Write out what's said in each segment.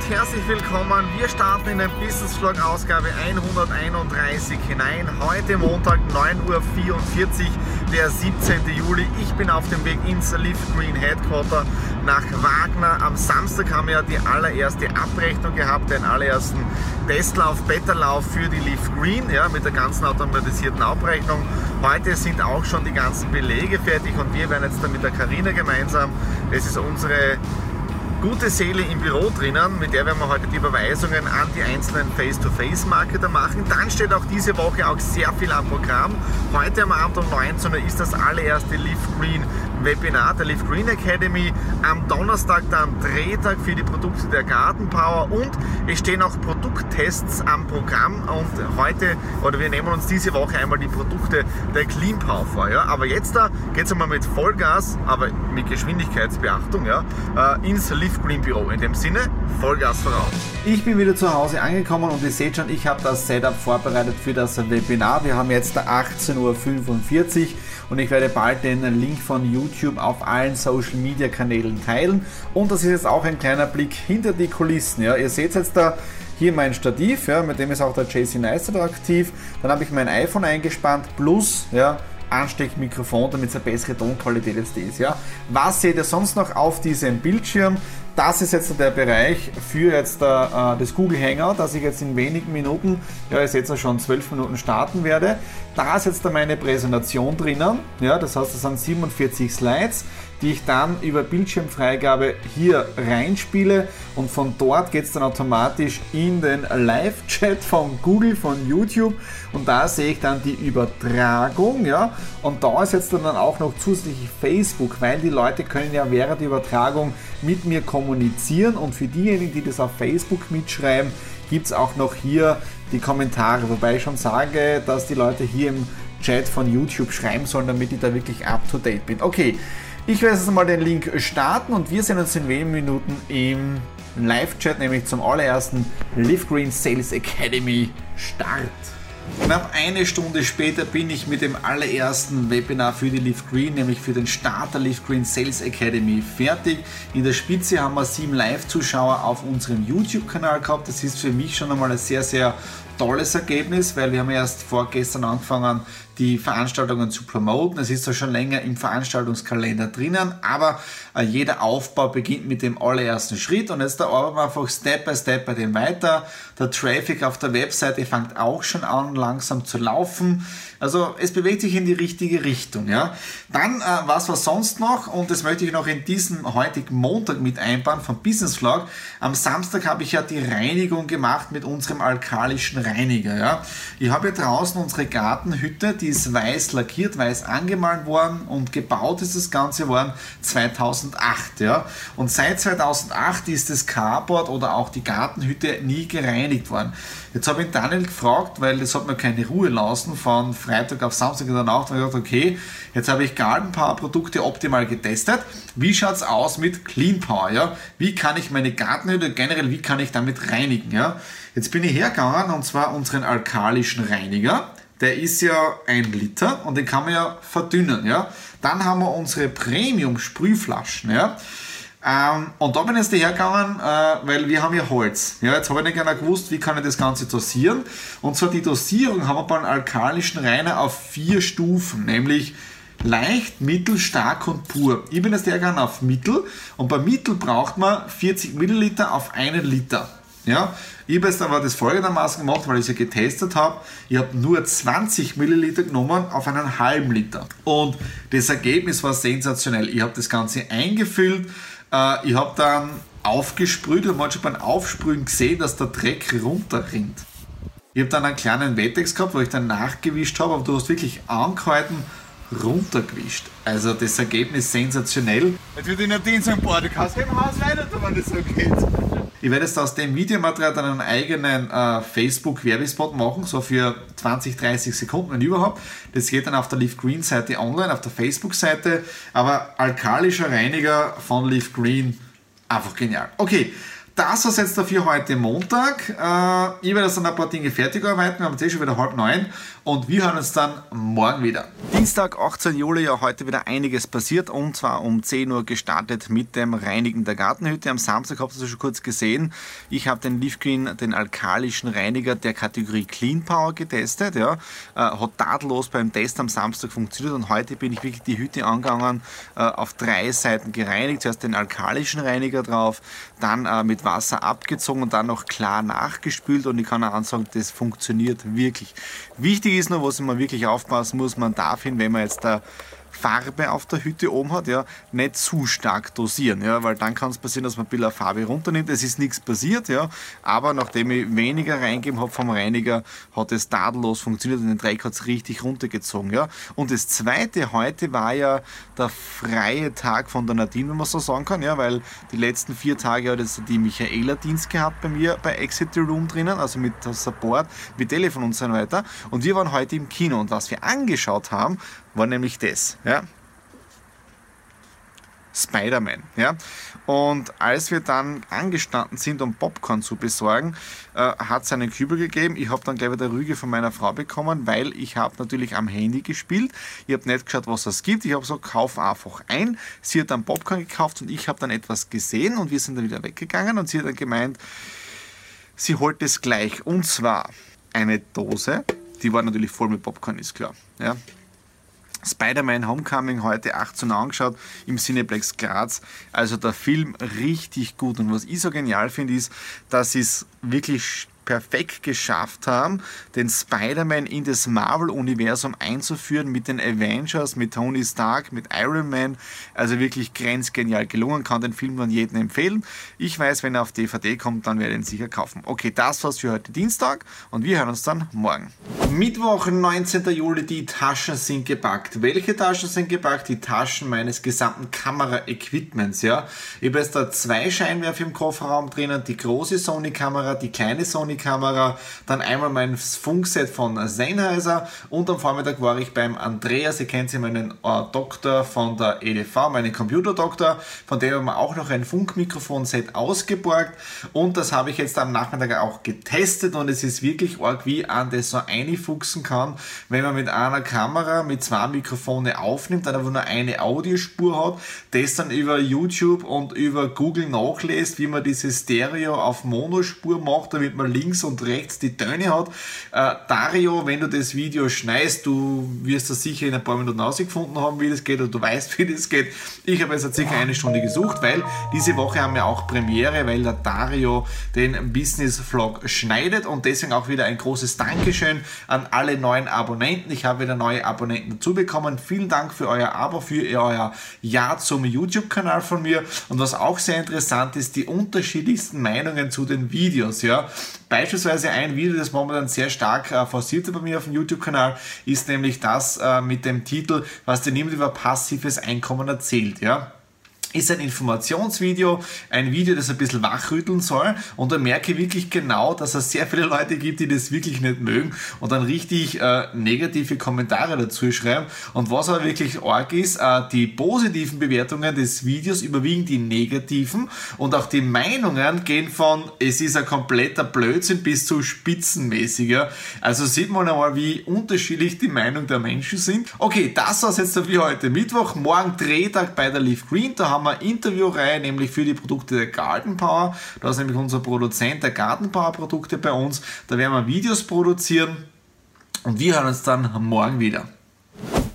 und herzlich willkommen. Wir starten in den Business Vlog Ausgabe 131 hinein. Heute Montag 9.44 Uhr, der 17. Juli. Ich bin auf dem Weg ins Lift Green Headquarter nach Wagner. Am Samstag haben wir ja die allererste Abrechnung gehabt, den allerersten Testlauf, Betterlauf für die Lift Green, ja, mit der ganzen automatisierten Abrechnung. Heute sind auch schon die ganzen Belege fertig und wir werden jetzt dann mit der Karina gemeinsam, das ist unsere gute Seele im Büro drinnen, mit der werden wir heute die Überweisungen an die einzelnen Face-to-Face-Marketer machen. Dann steht auch diese Woche auch sehr viel am Programm. Heute am Abend um 19 Uhr ist das allererste Leaf Green Webinar der Leaf Green Academy. Am Donnerstag dann Drehtag für die Produkte der Gartenpower und es stehen auch Produkttests am Programm und heute, oder wir nehmen uns diese Woche einmal die Produkte der Clean Power vor. Ja? Aber jetzt da geht es einmal mit Vollgas, aber mit Geschwindigkeitsbeachtung ja, äh, ins Leaf Green Büro. In dem Sinne, Vollgas voraus. Ich bin wieder zu Hause angekommen und ihr seht schon, ich habe das Setup vorbereitet für das Webinar. Wir haben jetzt 18.45 Uhr und ich werde bald den Link von YouTube auf allen Social Media Kanälen teilen. Und das ist jetzt auch ein kleiner Blick hinter die Kulissen. Ja. Ihr seht jetzt da hier mein Stativ, ja, mit dem ist auch der JC Neistat aktiv. Dann habe ich mein iPhone eingespannt plus ja, Ansteckmikrofon, damit es eine bessere Tonqualität jetzt ist. Ja. Was seht ihr sonst noch auf diesem Bildschirm? Das ist jetzt der Bereich für jetzt der, äh, das Google Hangout, das ich jetzt in wenigen Minuten, ja seht ja schon zwölf Minuten starten werde. Da ist jetzt meine Präsentation drinnen, ja, das heißt das sind 47 Slides die ich dann über Bildschirmfreigabe hier reinspiele. Und von dort geht es dann automatisch in den Live-Chat von Google, von YouTube. Und da sehe ich dann die Übertragung, ja, und da ist jetzt dann auch noch zusätzlich Facebook, weil die Leute können ja während der Übertragung mit mir kommunizieren. Und für diejenigen, die das auf Facebook mitschreiben, gibt es auch noch hier die Kommentare, wobei ich schon sage, dass die Leute hier im Chat von YouTube schreiben sollen, damit ich da wirklich up to date bin. Okay, ich werde jetzt mal den Link starten und wir sehen uns in wenigen Minuten im Live-Chat, nämlich zum allerersten Live Green Sales Academy Start. Knapp eine Stunde später bin ich mit dem allerersten Webinar für die Live Green, nämlich für den Starter Live Green Sales Academy fertig. In der Spitze haben wir sieben Live-Zuschauer auf unserem YouTube-Kanal gehabt. Das ist für mich schon einmal ein sehr, sehr tolles Ergebnis, weil wir haben erst vorgestern angefangen, die Veranstaltungen zu promoten. Es ist zwar schon länger im Veranstaltungskalender drinnen, aber äh, jeder Aufbau beginnt mit dem allerersten Schritt und jetzt da arbeiten wir einfach Step by Step bei dem weiter. Der Traffic auf der Webseite fängt auch schon an langsam zu laufen. Also es bewegt sich in die richtige Richtung. Ja. Dann, äh, was war sonst noch? Und das möchte ich noch in diesem heutigen Montag mit einbauen vom Business Vlog. Am Samstag habe ich ja die Reinigung gemacht mit unserem alkalischen Reiniger. Ja. Ich habe hier draußen unsere Gartenhütte, die ist weiß lackiert, weiß angemalt worden und gebaut ist das Ganze worden 2008. Ja. Und seit 2008 ist das Carport oder auch die Gartenhütte nie gereinigt worden. Jetzt habe ich Daniel gefragt, weil das hat mir keine Ruhe lassen von Freitag auf Samstag in der Nacht. Und ich dachte, okay, jetzt habe ich Garden Power Produkte optimal getestet. Wie schaut es aus mit Clean Power? Ja? Wie kann ich meine Gartenhütte generell, wie kann ich damit reinigen? Ja? Jetzt bin ich hergegangen und zwar unseren alkalischen Reiniger der ist ja ein Liter und den kann man ja verdünnen. Ja? Dann haben wir unsere Premium-Sprühflaschen. Ja? Ähm, und da bin ich jetzt hergegangen, äh, weil wir haben ja Holz. Ja, jetzt habe ich nicht genau gewusst, wie kann ich das Ganze dosieren. Und zwar die Dosierung haben wir beim alkalischen Reiner auf vier Stufen, nämlich leicht, mittel, stark und pur. Ich bin jetzt hergegangen auf mittel und bei mittel braucht man 40 Milliliter auf einen Liter. Ja, ich habe jetzt aber das folgendermaßen gemacht, weil ich es ja getestet habe. Ich habe nur 20 Milliliter genommen auf einen halben Liter. Und das Ergebnis war sensationell. Ich habe das Ganze eingefüllt. Äh, ich habe dann aufgesprüht und man hat beim Aufsprühen gesehen, dass der Dreck runterrinnt. Ich habe dann einen kleinen Wettex gehabt, wo ich dann nachgewischt habe, aber du hast wirklich angehalten, runtergewischt. Also das Ergebnis sensationell. Jetzt würde ich den sagen, boah, du kannst im Haus weiter, wenn das so geht. Ich werde jetzt aus dem Videomaterial dann einen eigenen äh, Facebook-Werbespot machen, so für 20, 30 Sekunden, wenn überhaupt. Das geht dann auf der Leaf Green Seite online, auf der Facebook-Seite. Aber alkalischer Reiniger von Leaf Green, einfach genial. Okay, das war jetzt dafür heute Montag. Äh, ich werde jetzt dann ein paar Dinge fertig arbeiten. Wir haben jetzt eh schon wieder halb neun und wir hören uns dann morgen wieder. Dienstag, 18. Juli, ja heute wieder einiges passiert und zwar um 10 Uhr gestartet mit dem Reinigen der Gartenhütte. Am Samstag habt ihr es schon kurz gesehen. Ich habe den Leaf Green, den alkalischen Reiniger der Kategorie Clean Power getestet. Ja. Äh, hat tadellos beim Test am Samstag funktioniert und heute bin ich wirklich die Hütte angegangen, äh, auf drei Seiten gereinigt. Zuerst den alkalischen Reiniger drauf, dann äh, mit Wasser abgezogen und dann noch klar nachgespült und ich kann auch sagen, das funktioniert wirklich. Wichtig ist nur, was man wirklich aufpassen muss, man darf ihn, wenn man jetzt da Farbe auf der Hütte oben hat, ja, nicht zu stark dosieren, ja, weil dann kann es passieren, dass man ein bisschen Farbe runternimmt. Es ist nichts passiert, ja, aber nachdem ich weniger reingegeben habe vom Reiniger, hat es tadellos funktioniert und den Dreck hat es richtig runtergezogen, ja. Und das zweite heute war ja der freie Tag von der Nadine, wenn man so sagen kann, ja, weil die letzten vier Tage hat jetzt die Michaela Dienst gehabt bei mir bei Exit Room drinnen, also mit Support, mit Telefon und so weiter. Und wir waren heute im Kino und was wir angeschaut haben, war nämlich das. Ja? Spider-Man. Ja? Und als wir dann angestanden sind, um Popcorn zu besorgen, äh, hat es einen Kübel gegeben. Ich habe dann gleich wieder Rüge von meiner Frau bekommen, weil ich habe natürlich am Handy gespielt. Ich habe nicht geschaut, was es gibt. Ich habe so, kauf einfach ein. Sie hat dann Popcorn gekauft und ich habe dann etwas gesehen und wir sind dann wieder weggegangen und sie hat dann gemeint, sie holt es gleich. Und zwar eine Dose, die war natürlich voll mit Popcorn, ist klar. Ja, Spider-Man Homecoming heute 18 Uhr angeschaut im Cineplex Graz. Also der Film richtig gut. Und was ich so genial finde, ist, dass es wirklich perfekt geschafft haben, den Spider-Man in das Marvel-Universum einzuführen mit den Avengers, mit Tony Stark, mit Iron Man. Also wirklich grenzgenial gelungen, kann den Film dann jedem empfehlen. Ich weiß, wenn er auf DVD kommt, dann werde ich ihn sicher kaufen. Okay, das war's für heute Dienstag und wir hören uns dann morgen. Mittwoch, 19. Juli, die Taschen sind gepackt. Welche Taschen sind gepackt? Die Taschen meines gesamten Kamera-Equipments, ja. Ich habe jetzt da zwei Scheinwerfer im Kofferraum drinnen, die große Sony-Kamera, die kleine Sony Sony-Kamera, dann einmal mein Funkset von Sennheiser und am Vormittag war ich beim Andreas, ihr kennt sie, meinen äh, Doktor von der EDV, meinen Computerdoktor, von dem haben wir auch noch ein Funkmikrofon-Set ausgeborgt und das habe ich jetzt am Nachmittag auch getestet und es ist wirklich arg, wie an das so einfuchsen kann, wenn man mit einer Kamera mit zwei Mikrofone aufnimmt, dann aber nur eine Audiospur hat, das dann über YouTube und über Google nachlässt, wie man diese Stereo auf Monospur macht, damit man links und rechts die Töne hat. Äh, Dario, wenn du das Video schneidest, du wirst das sicher in ein paar Minuten ausgefunden haben, wie das geht, oder du weißt, wie das geht. Ich habe jetzt circa eine Stunde gesucht, weil diese Woche haben wir auch Premiere, weil der Dario den Business Vlog schneidet und deswegen auch wieder ein großes Dankeschön an alle neuen Abonnenten. Ich habe wieder neue Abonnenten dazu bekommen. Vielen Dank für euer Abo, für euer Ja zum YouTube-Kanal von mir. Und was auch sehr interessant ist, die unterschiedlichsten Meinungen zu den Videos. Ja, Beispielsweise ein Video, das momentan sehr stark äh, forciert bei mir auf dem YouTube-Kanal, ist nämlich das äh, mit dem Titel, was dir niemand über passives Einkommen erzählt. Ja? Ist ein Informationsvideo, ein Video, das ein bisschen wachrütteln soll und da merke ich wirklich genau, dass es sehr viele Leute gibt, die das wirklich nicht mögen und dann richtig äh, negative Kommentare dazu schreiben und was aber wirklich arg ist, äh, die positiven Bewertungen des Videos überwiegen die negativen und auch die Meinungen gehen von es ist ein kompletter Blödsinn bis zu spitzenmäßiger. Also sieht man einmal, wie unterschiedlich die Meinung der Menschen sind. Okay, das war's jetzt für heute Mittwoch, morgen Drehtag bei der Leaf Green, da haben haben wir Interviewreihe, nämlich für die Produkte der Garden Power. Da ist nämlich unser Produzent der Garden Power Produkte bei uns. Da werden wir Videos produzieren und wir hören uns dann morgen wieder.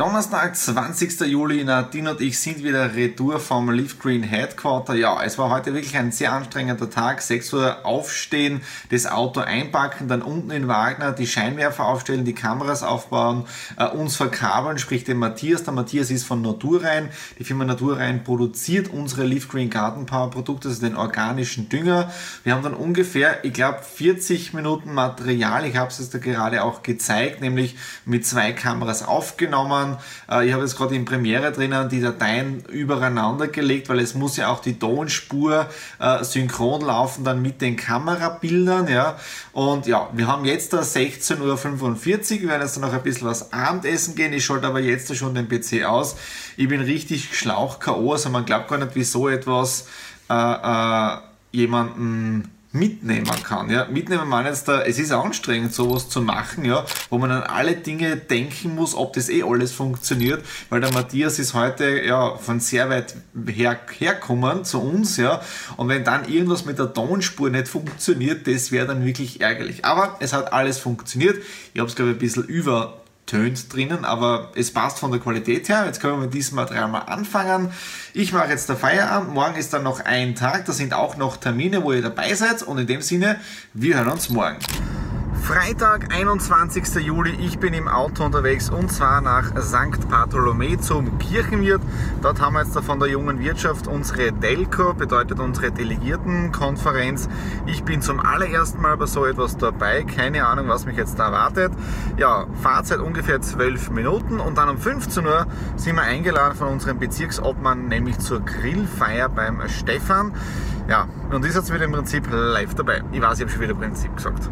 Donnerstag, 20. Juli, Nadine und ich sind wieder retour vom Leaf Green Headquarter. Ja, es war heute wirklich ein sehr anstrengender Tag. 6 Uhr aufstehen, das Auto einpacken, dann unten in Wagner die Scheinwerfer aufstellen, die Kameras aufbauen, äh, uns verkabeln, sprich den Matthias. Der Matthias ist von Naturrein. Die Firma Naturrein produziert unsere Leaf Green Garden Power Produkte, also den organischen Dünger. Wir haben dann ungefähr, ich glaube, 40 Minuten Material. Ich habe es jetzt da gerade auch gezeigt, nämlich mit zwei Kameras aufgenommen Dateien. Äh, ich habe jetzt gerade in Premiere drinnen die Dateien übereinander gelegt, weil es muss ja auch die Tonspur äh, synchron laufen dann mit den Kamerabildern. Ja. Und ja, wir haben jetzt da 16.45 Uhr. Wir werden jetzt noch ein bisschen was Abendessen gehen. Ich schalte aber jetzt schon den PC aus. Ich bin richtig schlauch K.O. Also man glaubt gar nicht, wie so etwas äh, äh, jemanden mitnehmen kann. Ja? Mitnehmen man jetzt da, es ist anstrengend, sowas zu machen, ja, wo man an alle Dinge denken muss, ob das eh alles funktioniert, weil der Matthias ist heute ja von sehr weit her, herkommen zu uns, ja, und wenn dann irgendwas mit der Tonspur nicht funktioniert, das wäre dann wirklich ärgerlich. Aber es hat alles funktioniert. Ich habe es glaube ich ein bisschen über tönt drinnen, aber es passt von der Qualität her. Jetzt können wir mit diesem Material mal anfangen. Ich mache jetzt der Feierabend. Morgen ist dann noch ein Tag. Da sind auch noch Termine, wo ihr dabei seid. Und in dem Sinne, wir hören uns morgen. Freitag, 21. Juli, ich bin im Auto unterwegs und zwar nach St. Bartholomä zum Kirchenwirt. Dort haben wir jetzt von der jungen Wirtschaft unsere Delco, bedeutet unsere Delegiertenkonferenz. Ich bin zum allerersten Mal bei so etwas dabei, keine Ahnung, was mich jetzt da erwartet. Ja, Fahrzeit ungefähr 12 Minuten und dann um 15 Uhr sind wir eingeladen von unserem Bezirksobmann, nämlich zur Grillfeier beim Stefan. Ja, und ist jetzt wieder im Prinzip live dabei. Ich weiß, ich habe schon wieder Prinzip gesagt.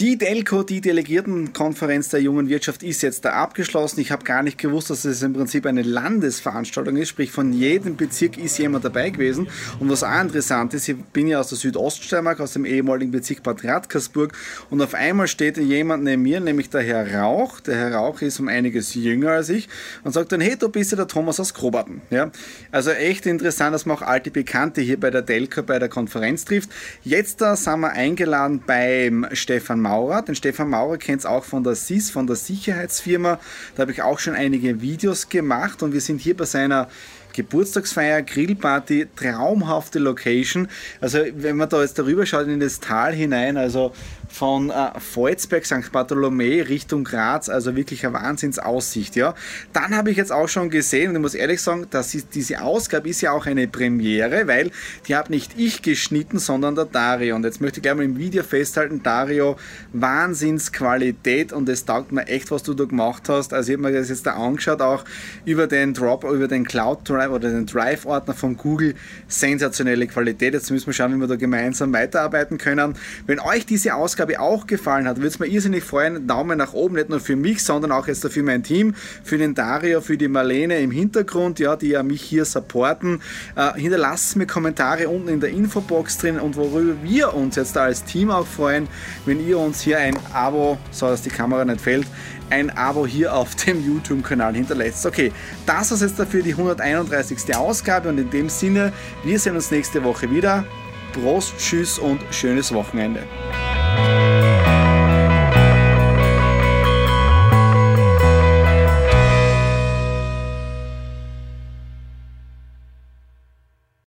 Die Delco, die Delegiertenkonferenz der jungen Wirtschaft, ist jetzt da abgeschlossen. Ich habe gar nicht gewusst, dass es im Prinzip eine Landesveranstaltung ist, sprich von jedem Bezirk ist jemand dabei gewesen. Und was auch interessant ist, ich bin ja aus der Südoststeiermark, aus dem ehemaligen Bezirk Bad Radkersburg und auf einmal steht jemand neben mir, nämlich der Herr Rauch. Der Herr Rauch ist um einiges jünger als ich und sagt dann, hey, du bist ja der Thomas aus Krobaten. Ja? Also echt interessant, dass man auch alte Bekannte hier bei der Delco bei der Konferenz trifft. Jetzt da sind wir eingeladen beim Stefan Maurer. Den Stefan Maurer kennt es auch von der SIS, von der Sicherheitsfirma. Da habe ich auch schon einige Videos gemacht und wir sind hier bei seiner Geburtstagsfeier, Grillparty, traumhafte Location. Also wenn man da jetzt darüber schaut in das Tal hinein, also von äh, Volzberg, St. Bartholomä Richtung Graz, also wirklich eine Wahnsinnsaussicht. Ja. Dann habe ich jetzt auch schon gesehen, und ich muss ehrlich sagen, dass diese Ausgabe ist ja auch eine Premiere, weil die habe nicht ich geschnitten, sondern der Dario. Und jetzt möchte ich gleich mal im Video festhalten, Dario, Wahnsinnsqualität und es taugt mir echt, was du da gemacht hast. Also ich habe mir das jetzt da angeschaut, auch über den Drop, über den Cloud Drive oder den Drive-Ordner von Google. Sensationelle Qualität. Jetzt müssen wir schauen, wie wir da gemeinsam weiterarbeiten können. Wenn euch diese Ausgabe Ausgabe auch gefallen hat, würde es mir irrsinnig freuen. Daumen nach oben, nicht nur für mich, sondern auch jetzt für mein Team, für den Dario, für die Marlene im Hintergrund, ja, die ja mich hier supporten. Äh, hinterlasst mir Kommentare unten in der Infobox drin und worüber wir uns jetzt da als Team auch freuen, wenn ihr uns hier ein Abo, so dass die Kamera nicht fällt, ein Abo hier auf dem YouTube-Kanal hinterlässt. Okay, das ist jetzt dafür die 131. Ausgabe und in dem Sinne, wir sehen uns nächste Woche wieder. Prost, Tschüss und schönes Wochenende.